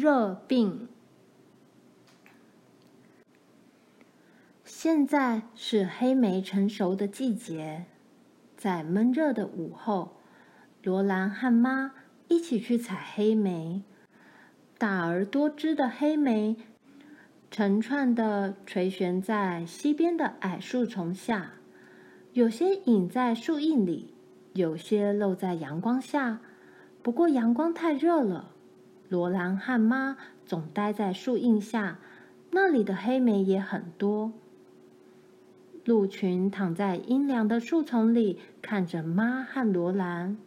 热病。现在是黑莓成熟的季节，在闷热的午后，罗兰和妈一起去采黑莓。大而多汁的黑莓，成串的垂悬在溪边的矮树丛下，有些隐在树荫里，有些露在阳光下。不过阳光太热了，罗兰和妈总待在树荫下，那里的黑莓也很多。鹿群躺在阴凉的树丛里，看着妈和罗兰。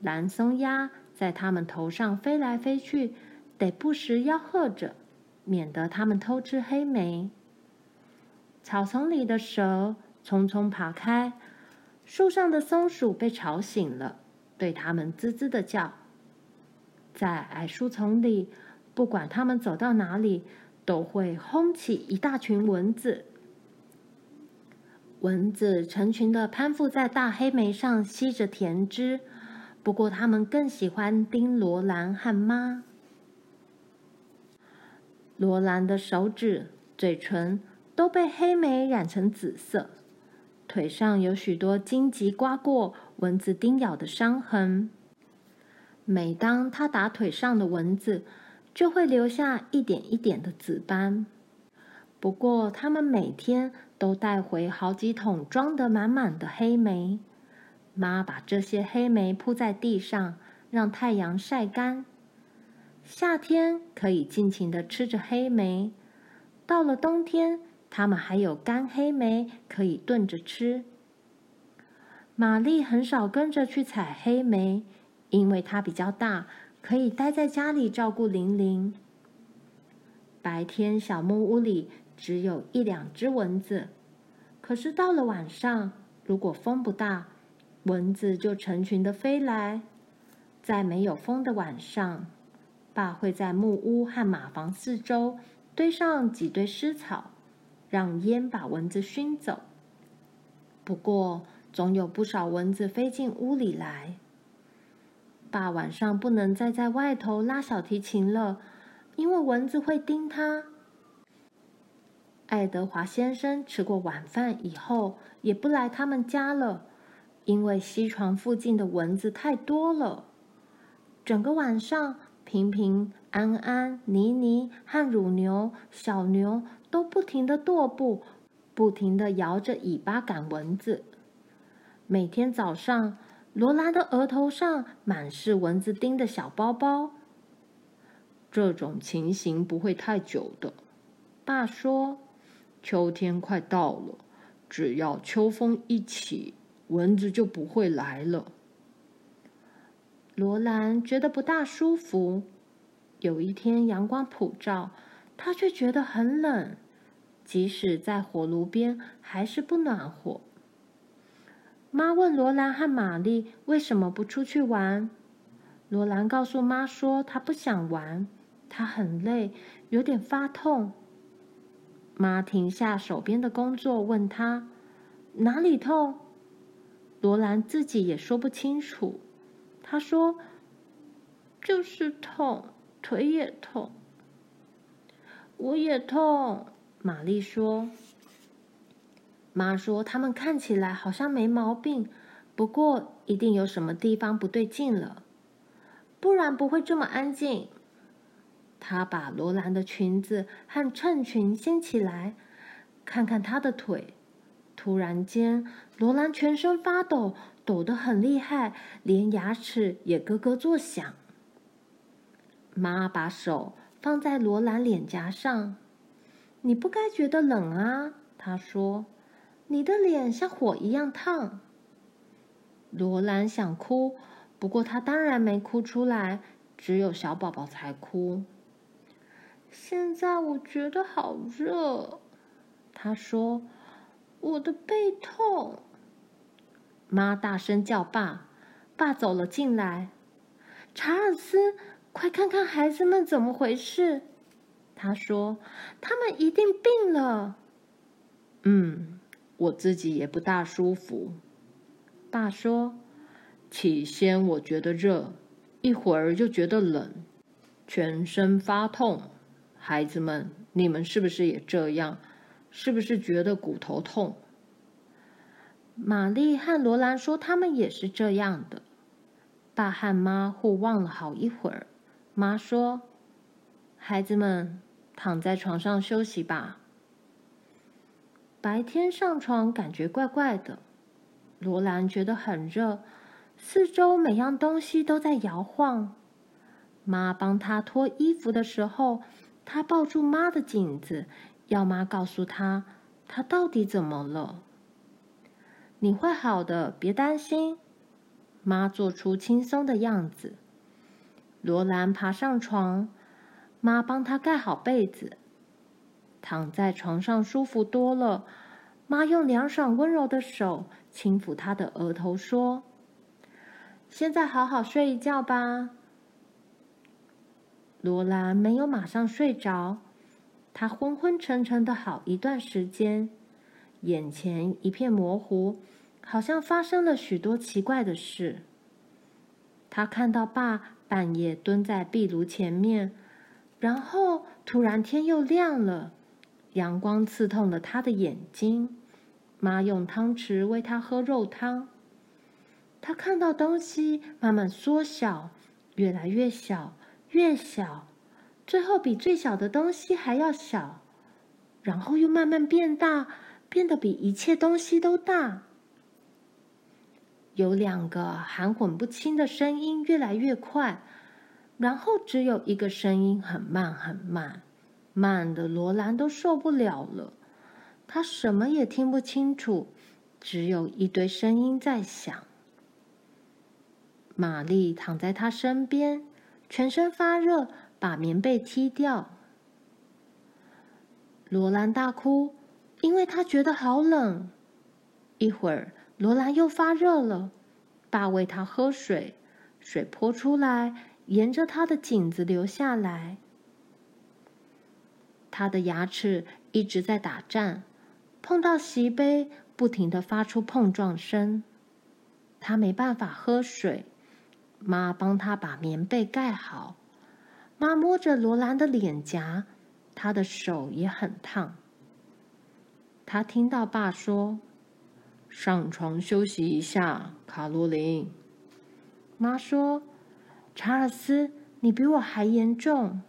蓝松鸦在它们头上飞来飞去。得不时吆喝着，免得它们偷吃黑莓。草丛里的蛇匆匆爬开，树上的松鼠被吵醒了，对它们吱吱的叫。在矮树丛里，不管它们走到哪里，都会轰起一大群蚊子。蚊子成群的攀附在大黑莓上，吸着甜汁。不过，它们更喜欢叮罗兰和妈。罗兰的手指、嘴唇都被黑莓染成紫色，腿上有许多荆棘刮过、蚊子叮咬的伤痕。每当他打腿上的蚊子，就会留下一点一点的紫斑。不过，他们每天都带回好几桶装得满满的黑莓。妈把这些黑莓铺在地上，让太阳晒干。夏天可以尽情的吃着黑莓，到了冬天，他们还有干黑莓可以炖着吃。玛丽很少跟着去采黑莓，因为它比较大，可以待在家里照顾玲玲。白天，小木屋里只有一两只蚊子，可是到了晚上，如果风不大，蚊子就成群的飞来。在没有风的晚上，爸会在木屋和马房四周堆上几堆湿草，让烟把蚊子熏走。不过，总有不少蚊子飞进屋里来。爸晚上不能再在外头拉小提琴了，因为蚊子会叮他。爱德华先生吃过晚饭以后，也不来他们家了，因为西床附近的蚊子太多了。整个晚上。平平、安安、妮妮和乳牛、小牛都不停地踱步，不停地摇着尾巴赶蚊子。每天早上，罗兰的额头上满是蚊子叮的小包包。这种情形不会太久的，爸说。秋天快到了，只要秋风一起，蚊子就不会来了。罗兰觉得不大舒服。有一天阳光普照，她却觉得很冷，即使在火炉边还是不暖和。妈问罗兰和玛丽为什么不出去玩。罗兰告诉妈说她不想玩，她很累，有点发痛。妈停下手边的工作，问她哪里痛。罗兰自己也说不清楚。他说：“就是痛，腿也痛，我也痛。”玛丽说：“妈说他们看起来好像没毛病，不过一定有什么地方不对劲了，不然不会这么安静。”她把罗兰的裙子和衬裙掀起来，看看她的腿。突然间，罗兰全身发抖。抖得很厉害，连牙齿也咯咯作响。妈把手放在罗兰脸颊上，“你不该觉得冷啊。”她说，“你的脸像火一样烫。”罗兰想哭，不过她当然没哭出来，只有小宝宝才哭。现在我觉得好热，她说，“我的背痛。”妈大声叫爸，爸走了进来。查尔斯，快看看孩子们怎么回事？他说：“他们一定病了。”嗯，我自己也不大舒服。爸说：“起先我觉得热，一会儿就觉得冷，全身发痛。孩子们，你们是不是也这样？是不是觉得骨头痛？玛丽和罗兰说他们也是这样的。爸和妈互望了好一会儿。妈说：“孩子们，躺在床上休息吧。”白天上床感觉怪怪的。罗兰觉得很热，四周每样东西都在摇晃。妈帮他脱衣服的时候，他抱住妈的颈子，要妈告诉他他到底怎么了。你会好的，别担心。妈做出轻松的样子。罗兰爬上床，妈帮他盖好被子，躺在床上舒服多了。妈用凉爽温柔的手轻抚他的额头，说：“现在好好睡一觉吧。”罗兰没有马上睡着，他昏昏沉沉的好一段时间，眼前一片模糊，好像发生了许多奇怪的事。他看到爸半夜蹲在壁炉前面，然后突然天又亮了，阳光刺痛了他的眼睛。妈用汤匙喂他喝肉汤。他看到东西慢慢缩小，越来越小。越小，最后比最小的东西还要小，然后又慢慢变大，变得比一切东西都大。有两个含混不清的声音越来越快，然后只有一个声音很慢很慢，慢的罗兰都受不了了。他什么也听不清楚，只有一堆声音在响。玛丽躺在他身边。全身发热，把棉被踢掉。罗兰大哭，因为他觉得好冷。一会儿，罗兰又发热了，爸喂他喝水，水泼出来，沿着他的颈子流下来。他的牙齿一直在打颤，碰到席杯，不停的发出碰撞声。他没办法喝水。妈帮他把棉被盖好。妈摸着罗兰的脸颊，他的手也很烫。他听到爸说：“上床休息一下，卡罗琳。”妈说：“查尔斯，你比我还严重。”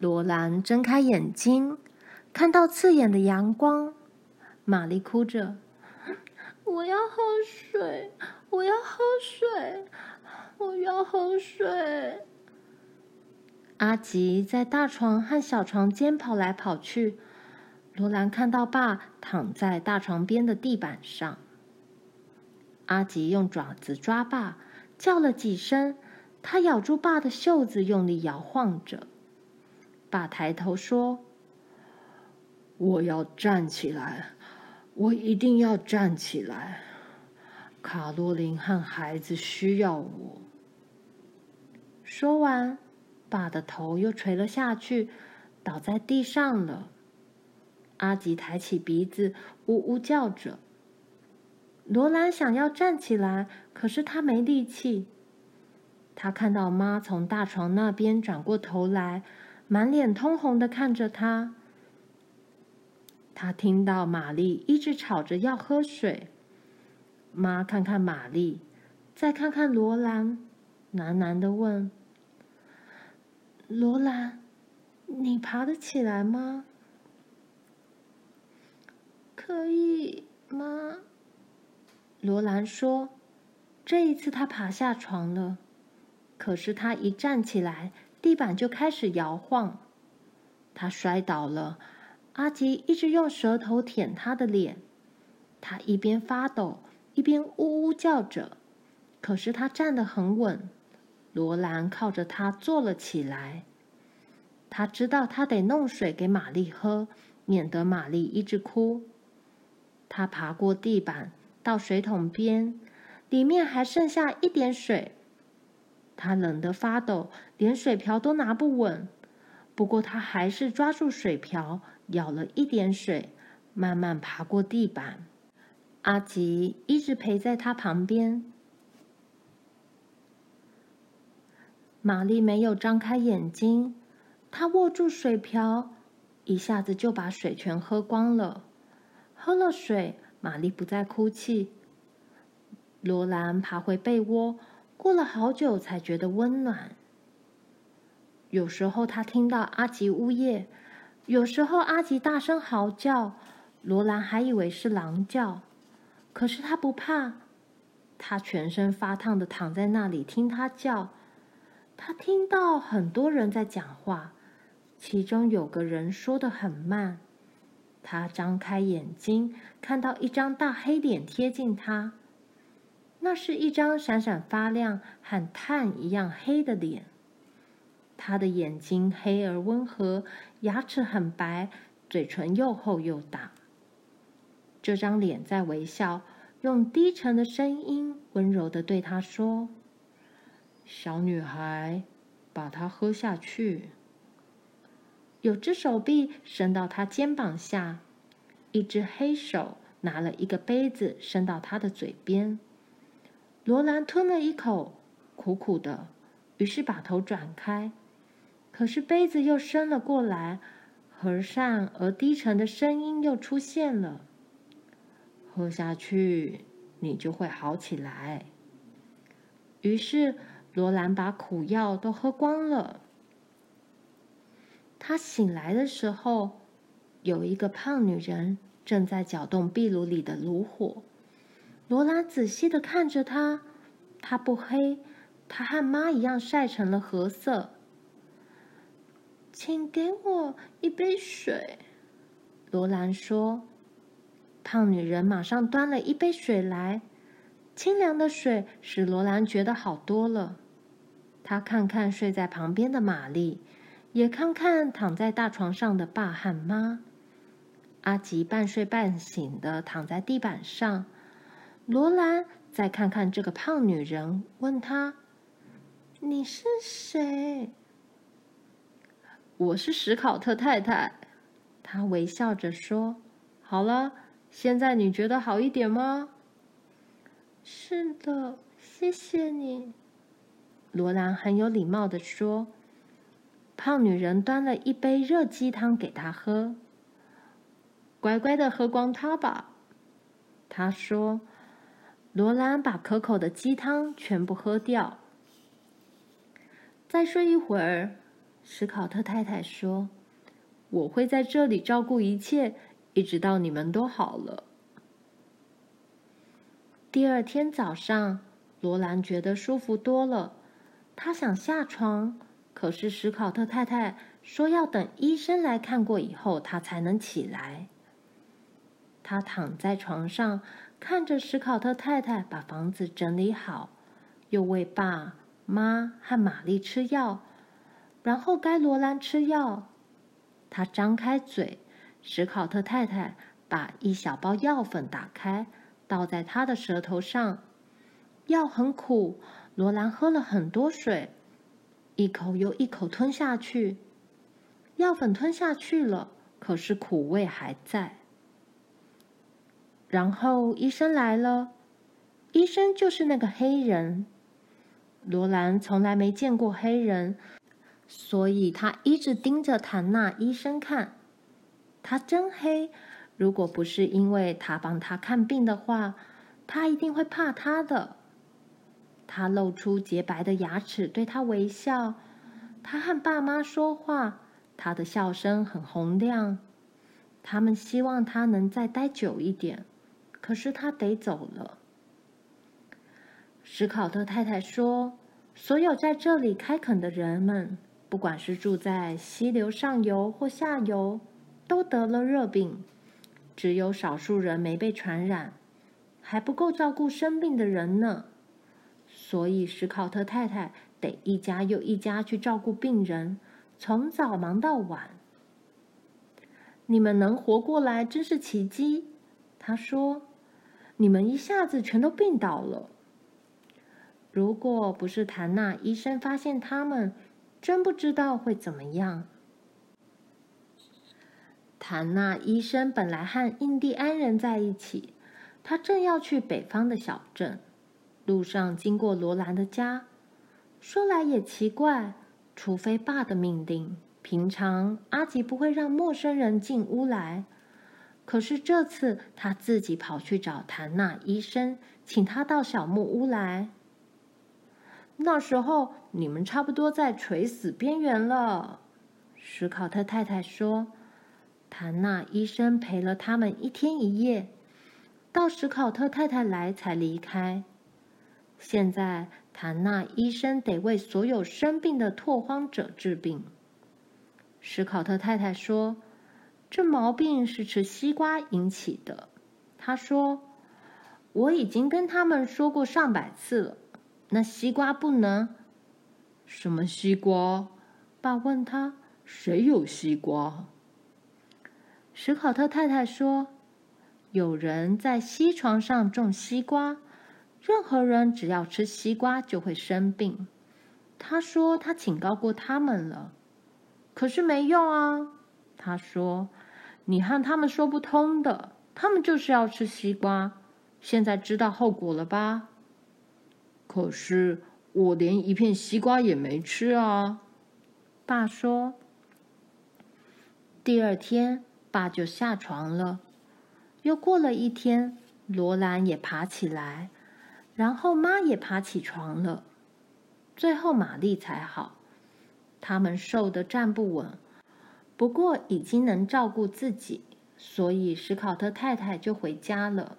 罗兰睁开眼睛，看到刺眼的阳光。玛丽哭着。我要喝水，我要喝水，我要喝水。阿吉在大床和小床间跑来跑去。罗兰看到爸躺在大床边的地板上。阿吉用爪子抓爸，叫了几声，他咬住爸的袖子，用力摇晃着。爸抬头说：“我要站起来。”我一定要站起来，卡洛琳和孩子需要我。说完，爸的头又垂了下去，倒在地上了。阿吉抬起鼻子，呜呜叫着。罗兰想要站起来，可是他没力气。他看到妈从大床那边转过头来，满脸通红的看着他。他听到玛丽一直吵着要喝水，妈看看玛丽，再看看罗兰，喃喃的问：“罗兰，你爬得起来吗？可以吗？”罗兰说：“这一次他爬下床了，可是他一站起来，地板就开始摇晃，他摔倒了。”阿吉一直用舌头舔他的脸，他一边发抖，一边呜呜叫着。可是他站得很稳。罗兰靠着他坐了起来。他知道他得弄水给玛丽喝，免得玛丽一直哭。他爬过地板，到水桶边，里面还剩下一点水。他冷得发抖，连水瓢都拿不稳。不过他还是抓住水瓢。舀了一点水，慢慢爬过地板。阿吉一直陪在他旁边。玛丽没有张开眼睛，她握住水瓢，一下子就把水全喝光了。喝了水，玛丽不再哭泣。罗兰爬回被窝，过了好久才觉得温暖。有时候他听到阿吉呜咽，有时候阿吉大声嚎叫，罗兰还以为是狼叫，可是他不怕。他全身发烫的躺在那里听他叫。他听到很多人在讲话，其中有个人说的很慢。他张开眼睛，看到一张大黑脸贴近他。那是一张闪闪发亮、和炭一样黑的脸。他的眼睛黑而温和，牙齿很白，嘴唇又厚又大。这张脸在微笑。用低沉的声音温柔地对他说：“小女孩，把它喝下去。”有只手臂伸到他肩膀下，一只黑手拿了一个杯子伸到他的嘴边。罗兰吞了一口，苦苦的，于是把头转开。可是杯子又伸了过来，和善而低沉的声音又出现了。喝下去，你就会好起来。于是罗兰把苦药都喝光了。他醒来的时候，有一个胖女人正在搅动壁炉里的炉火。罗兰仔细的看着她，她不黑，她和妈一样晒成了褐色。请给我一杯水，罗兰说。胖女人马上端了一杯水来，清凉的水使罗兰觉得好多了。她看看睡在旁边的玛丽，也看看躺在大床上的爸和妈。阿吉半睡半醒的躺在地板上。罗兰再看看这个胖女人，问她：“你是谁？”“我是史考特太太。”她微笑着说：“好了。”现在你觉得好一点吗？是的，谢谢你。罗兰很有礼貌地说。胖女人端了一杯热鸡汤给他喝。乖乖的喝光它吧，她说。罗兰把可口的鸡汤全部喝掉。再睡一会儿，史考特太太说：“我会在这里照顾一切。”一直到你们都好了。第二天早上，罗兰觉得舒服多了。她想下床，可是史考特太太说要等医生来看过以后，她才能起来。她躺在床上，看着史考特太太把房子整理好，又喂爸妈和玛丽吃药，然后该罗兰吃药。她张开嘴。史考特太太把一小包药粉打开，倒在他的舌头上。药很苦，罗兰喝了很多水，一口又一口吞下去。药粉吞下去了，可是苦味还在。然后医生来了，医生就是那个黑人。罗兰从来没见过黑人，所以他一直盯着谭纳医生看。他真黑，如果不是因为他帮他看病的话，他一定会怕他的。他露出洁白的牙齿，对他微笑。他和爸妈说话，他的笑声很洪亮。他们希望他能再待久一点，可是他得走了。史考特太太说：“所有在这里开垦的人们，不管是住在溪流上游或下游。”都得了热病，只有少数人没被传染，还不够照顾生病的人呢。所以史考特太太得一家又一家去照顾病人，从早忙到晚。你们能活过来真是奇迹，他说。你们一下子全都病倒了。如果不是谭纳医生发现他们，真不知道会怎么样。谭纳医生本来和印第安人在一起，他正要去北方的小镇，路上经过罗兰的家。说来也奇怪，除非爸的命令，平常阿吉不会让陌生人进屋来。可是这次他自己跑去找谭纳医生，请他到小木屋来。那时候你们差不多在垂死边缘了，史考特太太说。谭纳医生陪了他们一天一夜，到史考特太太来才离开。现在，谭纳医生得为所有生病的拓荒者治病。史考特太太说：“这毛病是吃西瓜引起的。”他说：“我已经跟他们说过上百次了，那西瓜不能。”“什么西瓜？”爸问他：“谁有西瓜？”史考特太太说：“有人在西床上种西瓜。”任何人只要吃西瓜就会生病。他说他警告过他们了，可是没用啊。他说：“你和他们说不通的，他们就是要吃西瓜。现在知道后果了吧？”可是我连一片西瓜也没吃啊。爸说。第二天，爸就下床了。又过了一天，罗兰也爬起来。然后妈也爬起床了，最后玛丽才好。他们瘦的站不稳，不过已经能照顾自己，所以史考特太太就回家了。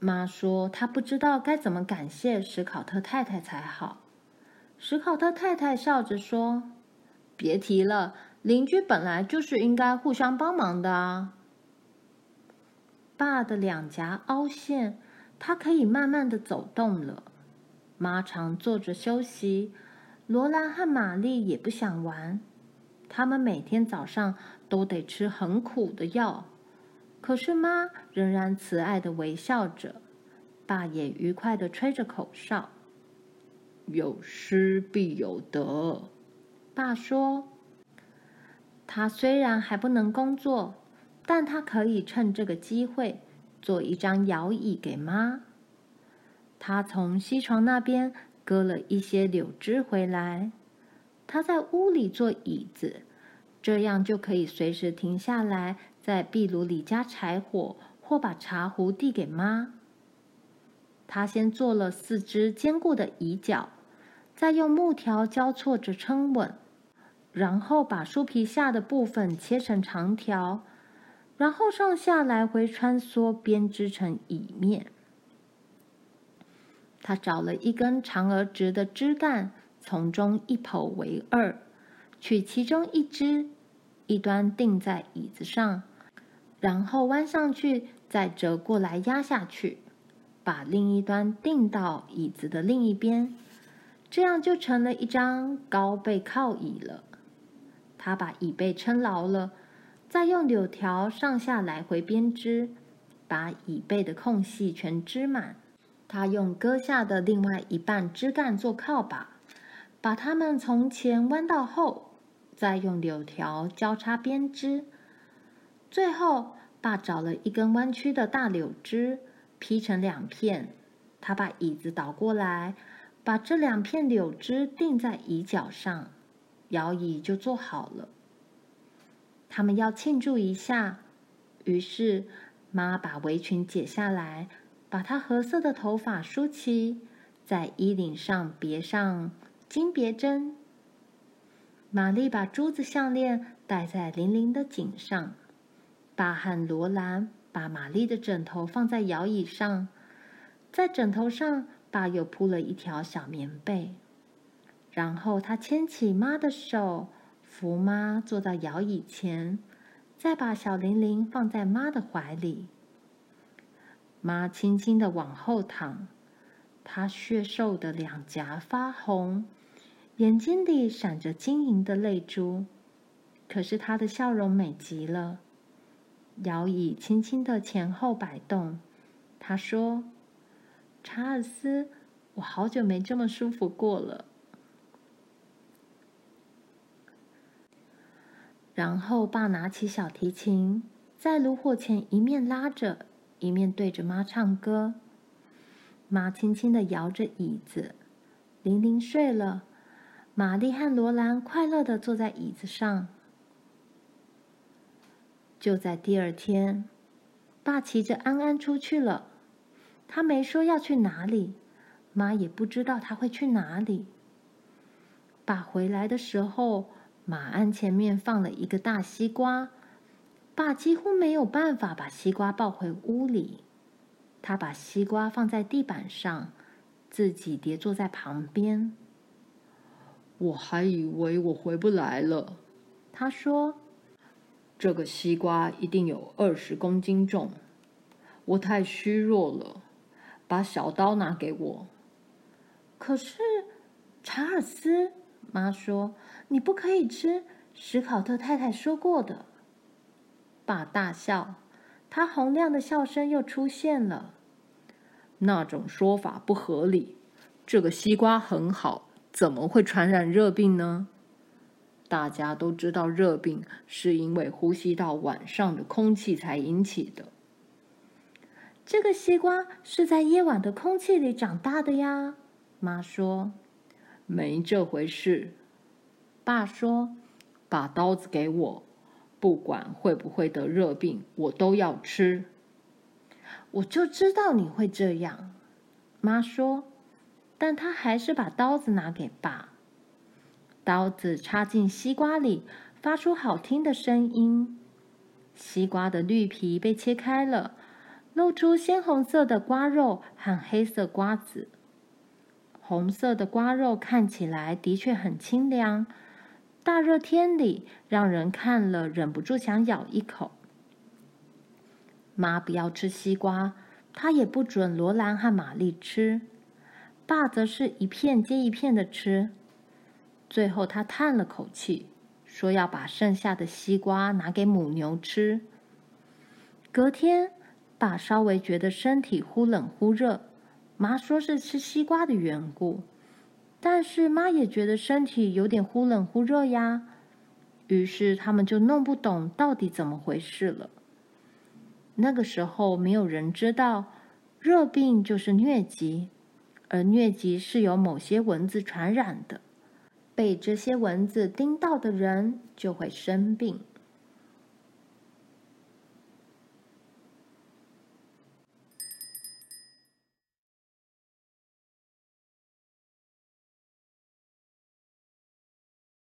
妈说她不知道该怎么感谢史考特太太才好。史考特太太笑着说：“别提了，邻居本来就是应该互相帮忙的啊。”爸的两颊凹陷。他可以慢慢的走动了。妈常坐着休息。罗兰和玛丽也不想玩。他们每天早上都得吃很苦的药。可是妈仍然慈爱的微笑着。爸也愉快的吹着口哨。有失必有得，爸说。他虽然还不能工作，但他可以趁这个机会。做一张摇椅给妈。他从西床那边割了一些柳枝回来。他在屋里做椅子，这样就可以随时停下来，在壁炉里加柴火，或把茶壶递给妈。他先做了四只坚固的椅脚，再用木条交错着撑稳，然后把树皮下的部分切成长条。然后上下来回穿梭，编织成椅面。他找了一根长而直的枝干，从中一剖为二，取其中一只，一端钉在椅子上，然后弯上去，再折过来压下去，把另一端钉到椅子的另一边，这样就成了一张高背靠椅了。他把椅背撑牢了。再用柳条上下来回编织，把椅背的空隙全织满。他用割下的另外一半枝干做靠把，把它们从前弯到后，再用柳条交叉编织。最后，爸找了一根弯曲的大柳枝，劈成两片。他把椅子倒过来，把这两片柳枝钉在椅脚上，摇椅就做好了。他们要庆祝一下，于是妈把围裙解下来，把她褐色的头发梳齐，在衣领上别上金别针。玛丽把珠子项链戴在玲玲的颈上。爸和罗兰把玛丽的枕头放在摇椅上，在枕头上，爸又铺了一条小棉被。然后他牵起妈的手。扶妈坐到摇椅前，再把小玲玲放在妈的怀里。妈轻轻的往后躺，她血瘦的两颊发红，眼睛里闪着晶莹的泪珠，可是他的笑容美极了。摇椅轻轻的前后摆动，他说：“查尔斯，我好久没这么舒服过了。”然后，爸拿起小提琴，在炉火前一面拉着，一面对着妈唱歌。妈轻轻地摇着椅子，玲玲睡了，玛丽和罗兰快乐的坐在椅子上。就在第二天，爸骑着安安出去了。他没说要去哪里，妈也不知道他会去哪里。爸回来的时候，马鞍前面放了一个大西瓜，爸几乎没有办法把西瓜抱回屋里。他把西瓜放在地板上，自己叠坐在旁边。我还以为我回不来了，他说。这个西瓜一定有二十公斤重，我太虚弱了，把小刀拿给我。可是，查尔斯，妈说你不可以吃，史考特太太说过的。爸大笑，他洪亮的笑声又出现了。那种说法不合理，这个西瓜很好，怎么会传染热病呢？大家都知道，热病是因为呼吸道晚上的空气才引起的。这个西瓜是在夜晚的空气里长大的呀，妈说。没这回事。爸说：“把刀子给我，不管会不会得热病，我都要吃。”我就知道你会这样，妈说。但他还是把刀子拿给爸。刀子插进西瓜里，发出好听的声音。西瓜的绿皮被切开了，露出鲜红色的瓜肉和黑色瓜子。红色的瓜肉看起来的确很清凉，大热天里让人看了忍不住想咬一口。妈不要吃西瓜，她也不准罗兰和玛丽吃。爸则是一片接一片的吃。最后，他叹了口气，说要把剩下的西瓜拿给母牛吃。隔天，爸稍微觉得身体忽冷忽热，妈说是吃西瓜的缘故，但是妈也觉得身体有点忽冷忽热呀。于是他们就弄不懂到底怎么回事了。那个时候，没有人知道热病就是疟疾，而疟疾是由某些蚊子传染的。被这些蚊子叮到的人就会生病。